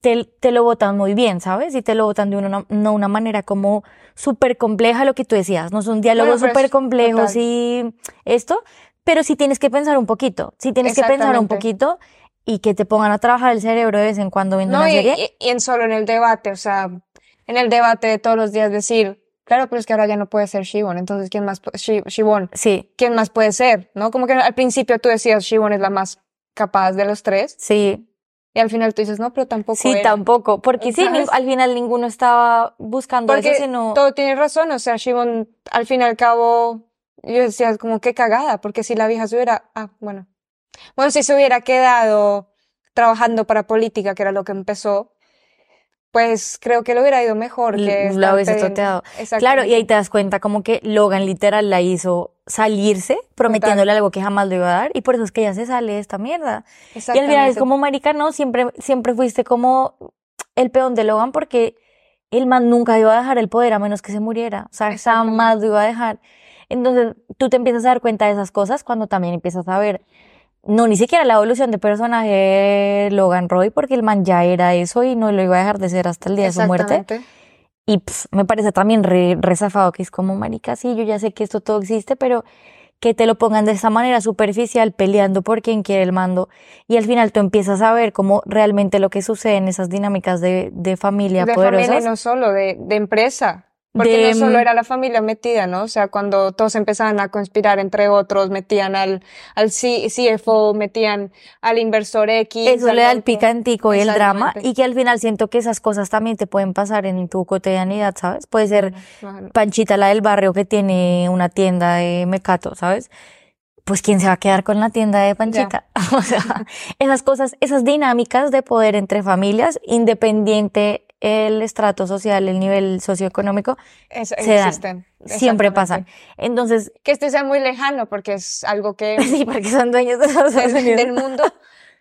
te, te lo botan muy bien, ¿sabes? Y te lo botan de una, no una manera como súper compleja, lo que tú decías, no son diálogos Bueno, súper complejos total. y esto, pero sí tienes que pensar un poquito, sí tienes que pensar un poquito y que te pongan a trabajar el cerebro de vez en cuando viendo No, una y, serie. y- y en solo en el debate, o sea, en el debate de todos los días decir, claro, pero es que ahora ya no puede ser Shivon, entonces ¿quién más? pu- Shi- Shivon, Sí, ¿quién más puede ser? ¿No? Como que al principio tú decías Shivon es la más capaz de los tres sí, y al final tú dices, no, pero tampoco sí, era". tampoco, porque sí, ¿Sabes? ni- al final ninguno estaba buscando Porque eso, sino... todo tiene razón, o sea, Shivon al fin y al cabo, yo decía como qué cagada, porque si la vieja se hubiera, ah, bueno, bueno, si se hubiera quedado trabajando para política, que era lo que empezó, pues creo que le hubiera ido mejor que la hubiese pidiendo- toteado. Claro, y ahí te das cuenta como que Logan literal la hizo salirse, prometiéndole algo que jamás le iba a dar, y por eso es que ella se sale de esta mierda. Y al final es como, marica, no, siempre, siempre fuiste como el peón de Logan porque el man nunca iba a dejar el poder a menos que se muriera. O sea, jamás lo iba a dejar. Entonces, tú te empiezas a dar cuenta de esas cosas cuando también empiezas a ver no ni siquiera la evolución de personaje Logan Roy, porque el man ya era eso y no lo iba a dejar de ser hasta el día de su muerte. Y pf, me parece también re, re zafado que es como, marica, sí, yo ya sé que esto todo existe, pero que te lo pongan de esa manera superficial, peleando por quien quiere el mando. Y al final tú empiezas a ver cómo realmente lo que sucede en esas dinámicas de, de familia De poderosas. familia y no solo, de, de empresa. Porque De, no solo mm, era la familia metida, ¿no? O sea, cuando todos empezaban a conspirar entre otros, metían al, al C- CFO, metían al inversor X. Eso le da el picantico y el drama. Y que al final siento que esas cosas también te pueden pasar en tu cotidianidad, ¿sabes? Puede ser Ajá. Panchita, la del barrio que tiene una tienda de mecato, ¿sabes? Pues quién se va a quedar con la tienda de Panchita. O sea, esas cosas, esas dinámicas de poder entre familias, independiente el estrato social, el nivel socioeconómico, Es- se dan. existen. siempre pasan. Entonces, Que este sea muy lejano, porque es algo que sí, porque son dueños de los del mundo,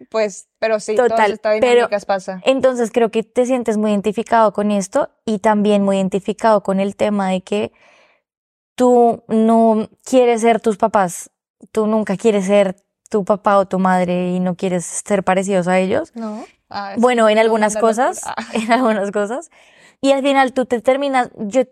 pues, pero sí, todas Total, estas pero- dinámicas pasa. Entonces creo que te sientes muy identificado con esto y también muy identificado con el tema de que tú no quieres ser tus papás, tú nunca quieres ser tu papá o tu madre y no quieres ser parecidos a ellos. No. Ah, Bueno, en algunas cosas, ah. en algunas cosas. Y al final tú te terminas, yo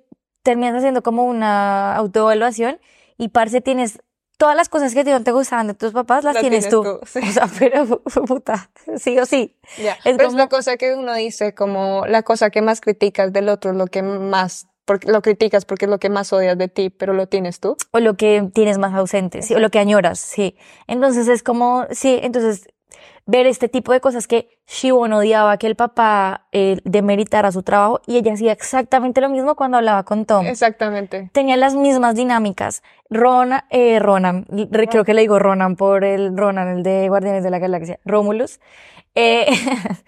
terminas haciendo como una autoevaluación y parce tienes todas las cosas que no te gustaban de tus papás, las Las tienes, tienes tú. tú, sí. O sea, pero puta, sí o sí. Es Pero es la cosa que uno dice, como la cosa que más criticas del otro, lo que más, porque lo criticas porque es lo que más odias de ti, pero lo tienes tú. o lo que tienes más ausente, sí, o lo que añoras, sí. Entonces es como, sí, entonces ver este tipo de cosas que Shibon odiaba que el papá eh, demeritara su trabajo y ella hacía exactamente lo mismo cuando hablaba con Tom. Exactamente. Tenían las mismas dinámicas. Rona, eh, Ronan, re- creo que le digo Ronan por el Ronan, el de Guardianes de la Galaxia, Romulus. eh,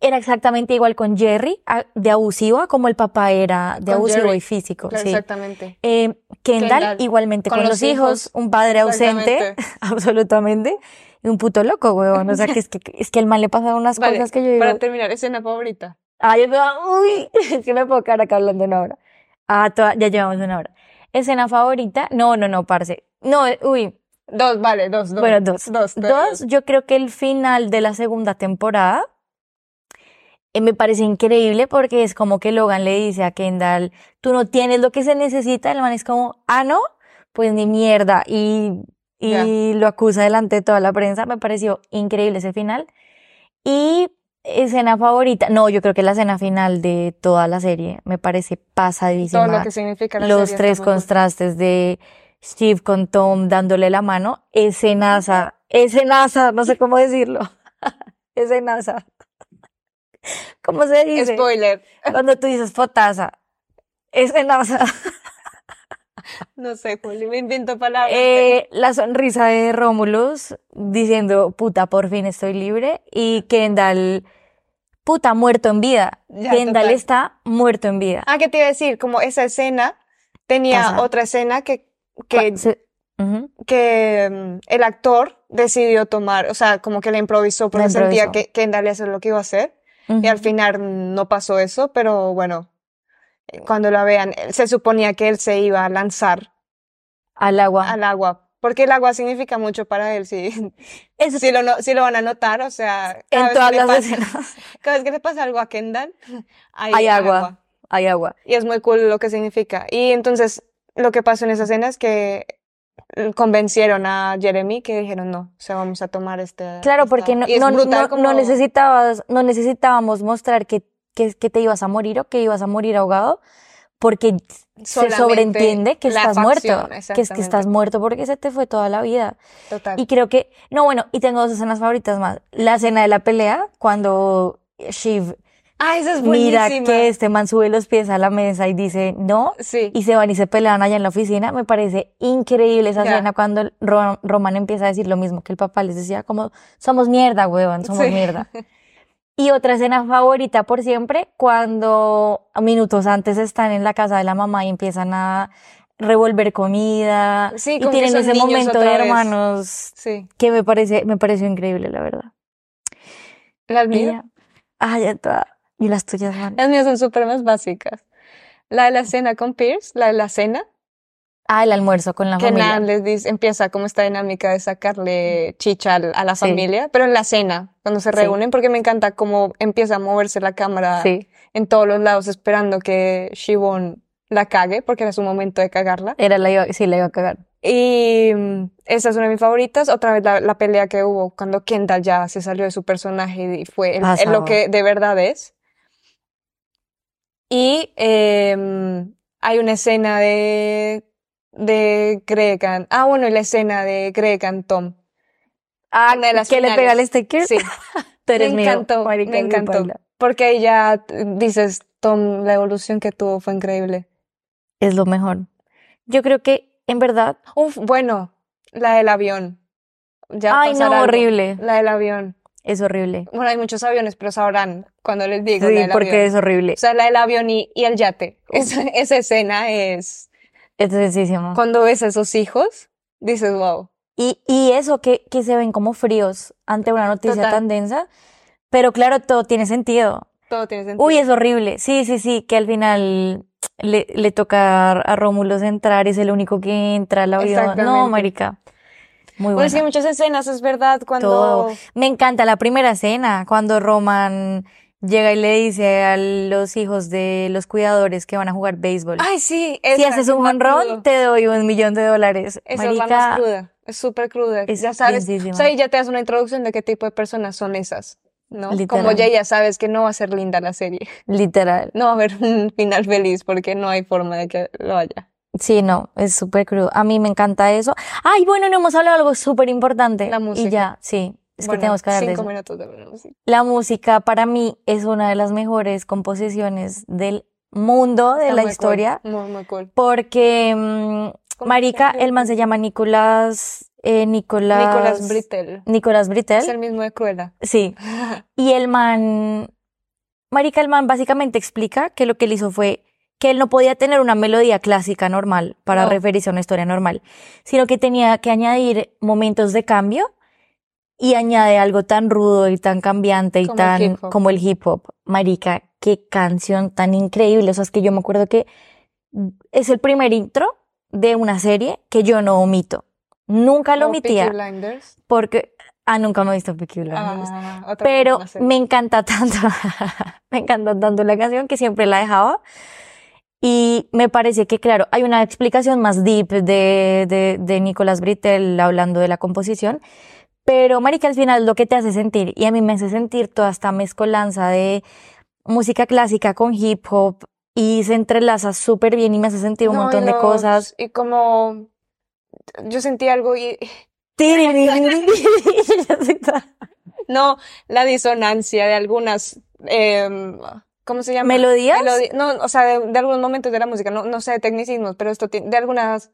era exactamente igual con Jerry, de abusivo, a como el papá era de Con abusivo Jerry. y físico. Claro, sí. exactamente. Eh, Kendall, Kendall, igualmente con, con los hijos, hijos, un padre ausente, absolutamente, y un puto loco, weón. O sea, que es que, es que al mal le pasan unas Vale, cosas que yo digo, para terminar, escena favorita. ay, yo me- uy, es que me puedo quedar acá hablando una hora. Ah, toda- ya llevamos una hora. Escena favorita, no, no, no, parce. No, eh, uy, Dos, vale, dos, dos. bueno, dos. Dos, Dos, yo creo que el final de la segunda temporada eh, me parece increíble porque es como que Logan le dice a Kendall, tú no tienes lo que se necesita, el man es como, ah, no, pues ni mierda, y, y lo acusa delante de toda la prensa, me pareció increíble ese final. Y escena favorita, no, yo creo que la escena final de toda la serie me parece pasadísima Todo lo que significa la los serie tres contrastes de Steve con Tom dándole la mano, ese NASA, no sé cómo decirlo, ese NASA. ¿Cómo se dice? Spoiler. Cuando tú dices fotaza, ese NASA. No sé, Juli, me invento palabras. Eh, la sonrisa de Romulus diciendo, puta, por fin estoy libre. Y Kendall, puta, muerto en vida. Ya, Kendall total. está muerto en vida. Ah, ¿qué te iba a decir? Como esa escena tenía Pasa. otra escena que, que, Se- que mm, el actor decidió tomar, o sea, como que la improvisó porque La sentía improvisó. que Kendall eso es lo que iba a hacer. Y al final no pasó eso, pero bueno, cuando la vean, eh, se suponía que él se iba a lanzar Al agua. al agua, porque el agua significa mucho para él, sí. Eso Si lo, no- si lo van a notar, o sea, cada en todas las pasa- escenas cada vez que le pasa algo a Kendall, hay, hay agua. Hay agua. Y es muy cool lo que significa. Y entonces, lo que pasó en esa escena es que convencieron a Jeremy que dijeron no, o sea, vamos a tomar este. Claro, esta-". porque no, no, no, como- no necesitabas, no necesitábamos mostrar que, que, que te ibas a morir o que ibas a morir ahogado, porque se sobreentiende que estás facción, muerto, que es que exactamente. estás muerto porque se te fue toda la vida. Total. Y creo que, no, bueno, y tengo dos escenas favoritas más. La escena de la pelea, cuando Shiv ah, esa es mira buenísima. que este man sube los pies a la mesa y dice no, Sí. y se van y se pelean allá en la oficina. Me parece increíble esa escena cuando Ro- Roman empieza a decir lo mismo que el papá les decía, como somos mierda, huevón, somos Sí. mierda. Y otra escena favorita por siempre, cuando minutos antes están en la casa de la mamá y empiezan a revolver comida Sí, y tienen ese momento de hermanos Sí. que me parece, me pareció increíble, la verdad. Las mías. Ah, ya toda. Y las tuyas, man. las mías son súper más básicas. La de la cena con Pierce, la de la cena, Ah, el almuerzo con la que familia. Nan les dice, empieza como esta dinámica de sacarle chicha a la Sí. familia, pero en la cena, cuando se Sí. reúnen, porque me encanta cómo empieza a moverse la cámara Sí, en todos los lados esperando que Shibon la cague, porque era su momento de cagarla. era la iba, sí, la iba a cagar. Y mm, esa es una de mis favoritas. Otra vez la, la pelea que hubo cuando Kendall ya se salió de su personaje y fue el- el lo que de verdad es. Y em, hay una escena de, de Greg and- ah, bueno, y la escena de Greg and Tom. Ah, Una de las que le pega el sticker. Sí, me mío, encantó, marica, me encantó. Porque ahí ya eh, dices, Tom, la evolución que tuvo fue increíble. Es lo mejor. Yo creo que, en verdad, Uf, bueno, la del avión. Ya ay, no, algo. horrible. La del avión. Es horrible. Bueno, hay muchos aviones, pero sabrán cuando les digo la Sí, del porque avión. es horrible. O sea, la del avión y, y el yate. Esa, esa escena es... Es sencísimo. Cuando ves a esos hijos, dices, wow. Y, y eso, que, que se ven como fríos ante una noticia Total. tan densa. Pero claro, todo tiene sentido. Todo tiene sentido. Uy, es horrible. Sí, sí, sí, que al final le, le toca a Rómulo entrar, es el único que entra al avión. No, marica. Muy Bueno, sí, buena. muchas escenas, es verdad, cuando... Todo. Me encanta la primera escena, cuando Roman llega y le dice a los hijos de los cuidadores que van a jugar béisbol. Ay, sí. si esa, haces un honrón, te doy un millón de dólares. Esa es la más cruda. Es súper cruda. es ya sabes. O sea, ahí ya te das una introducción de qué tipo de personas son esas. ¿no? Como ya ya sabes que no va a ser linda la serie. literal. No va a haber un final feliz porque no hay forma de que lo haya. Sí, no, es súper crudo. A mí me encanta eso. Ay, bueno, no hemos hablado de algo súper importante. La Y música. ya, sí, es que tenemos que hablar de cinco eso. minutos de la música. La música para mí es una de las mejores composiciones del mundo, de Está la muy cool, historia, Muy, muy cool. porque, ¿Cómo marica, el man se llama Nicolás, eh, Nicolás, Nicolás Brittel. Nicolás Es Britell, el mismo de Cruella. sí, y el man, marica, el man básicamente explica que lo que él hizo fue que él no podía tener una melodía clásica normal para No. referirse a una historia normal, sino que tenía que añadir momentos de cambio y añade algo tan rudo y tan cambiante y Como tan como el hip hop. Marica, qué canción tan increíble. O sea, es que yo me acuerdo que es el primer intro de una serie que yo no omito. Nunca lo omitía Blinders. porque, ah, nunca me he visto Peaky Blinders. Ah, Pero me encanta tanto, me encanta tanto la canción que siempre la dejaba. Y me parece que, claro, hay una explicación más deep de, de, de Nicolás Britell hablando de la composición. Pero, marica, al final lo que te hace sentir, y a mí me hace sentir toda esta mezcolanza de música clásica con hip hop, y se entrelaza súper bien y me hace sentir un No, montón de cosas. Y como yo sentí algo y no la disonancia de algunas em, ¿cómo se llama? ¿Melodías? Melodi- no, o sea, de, de algunos momentos de la música, no, no sé de tecnicismos, pero esto tiene de algunas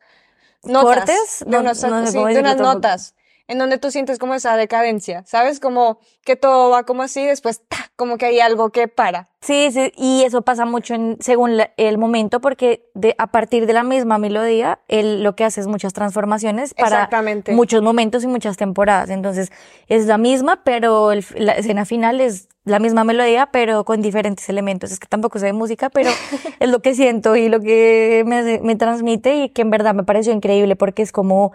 notas, ¿Cortes? de No- unos- no sí, de unas notas en donde tú sientes como esa decadencia, ¿sabes? Como que todo va como así, después ¡ta! como que hay algo que para. Sí, sí, y eso pasa mucho en, según la- el momento, porque de, a partir de la misma melodía, él lo que hace es muchas transformaciones para muchos momentos y muchas temporadas. Entonces, es la misma, pero el- la escena final es la misma melodía, pero con diferentes elementos. Es que tampoco sé de música, pero es lo que siento y lo que me, me transmite y que en verdad me pareció increíble porque es como...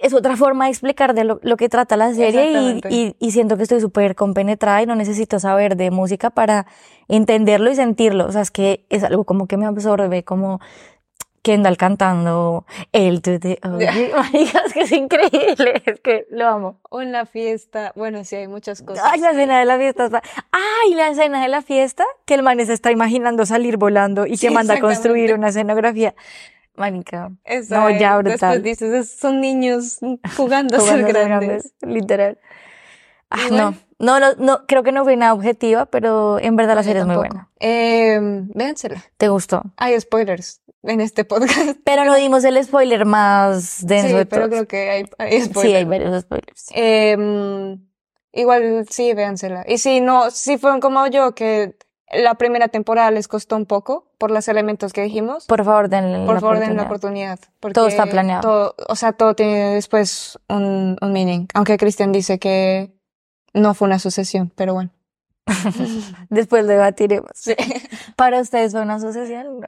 Es otra forma de explicar de lo, lo que trata la serie y, y siento que estoy súper compenetrada y no necesito saber de música para entenderlo y sentirlo. O sea, es que es algo como que me absorbe, como Kendall cantando el oye, marica, es que es increíble, es que lo amo. O en la fiesta, bueno, sí hay muchas cosas. Ay, la escena de la fiesta. está- Ay, la escena de la fiesta, que el man se está imaginando salir volando y Sí, que manda a construir una escenografía. Manica. Esa No, es. ya, Después brutal. dices, "Es- son niños jugando a ser Jugando a ser grandes. literal. Ah, no, bueno. no, no, no, creo que no fui nada objetiva, pero en verdad la serie es muy buena. Eh, véansela. ¿Te gustó? Hay spoilers en este podcast. Pero no dimos el spoiler más denso Sí, de pero todos. creo que hay, hay Sí, spoilers. hay varios spoilers. Eh, igual sí, véansela. Y si no, si fueron como yo, que la primera temporada les costó un poco por los elementos que dijimos, Por favor, denle por la favor den la oportunidad. oportunidad. porque Todo está planeado. todo- o sea, todo tiene después un, un meaning. Aunque Cristian dice que no fue una sucesión, pero bueno. Después debatiremos. ¿Para ustedes fue una asociación?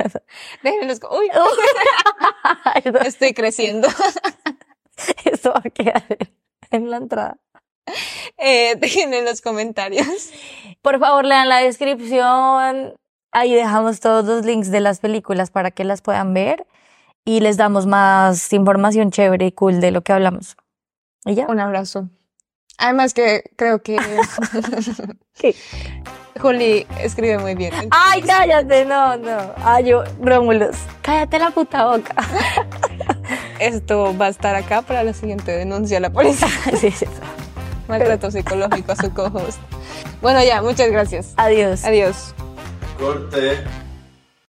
Déjenlos. Uy, Esto- estoy creciendo. Esto va a quedar en la entrada. Eh, dejen en los comentarios. Por favor, lean la descripción. Ahí dejamos todos los links de las películas para que las puedan ver y les damos más información chévere y cool de lo que hablamos. ¿Y ya? Un abrazo. Además que creo que ¿Qué? Juli escribe muy bien. ¡Ay, cállate! No, no. Ay, yo, Rómulos, cállate la puta boca. Esto va a estar acá para la siguiente denuncia a la policía. Sí, sí. Maltrato psicológico a su co-host. Bueno, ya, muchas gracias. Adiós. Adiós. Corte.